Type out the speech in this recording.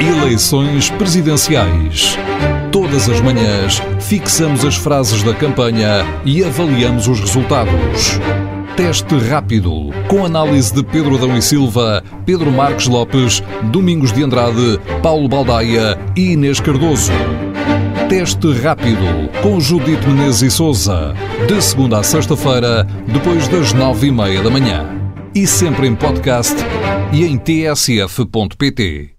Eleições Presidenciais. Todas as manhãs fixamos as frases da campanha e avaliamos os resultados. Teste rápido, com análise de Pedro Dão e Silva, Pedro Marcos Lopes, Domingos de Andrade, Paulo Baldaia e Inês Cardoso. Teste rápido, com Judite Menezes e Souza. De segunda a sexta-feira, depois das nove e meia da manhã. E sempre em podcast e em tsf.pt.